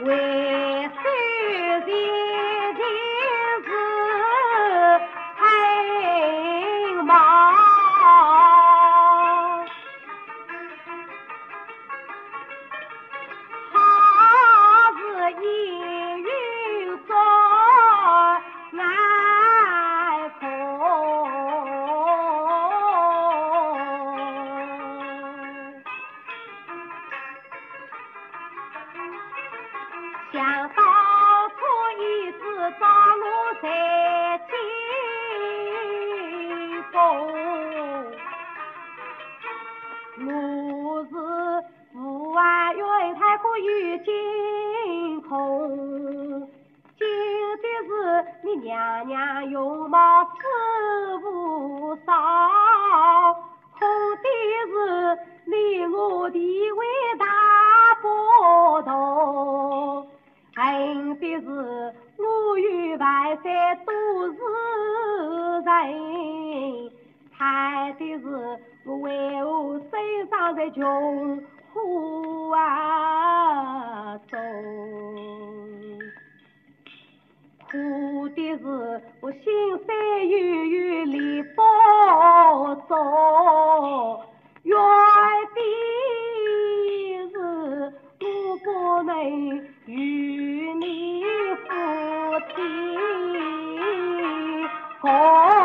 为首前进是黑毛，想当初一次朝露在金峰，我是父爱云太可有惊空。惊的是你娘娘容貌似无双，恐的是你我地位万山都是人，叹的是我为何生长在穷苦啊中。苦的是我心山悠悠离风中，怨的是我不能与你我。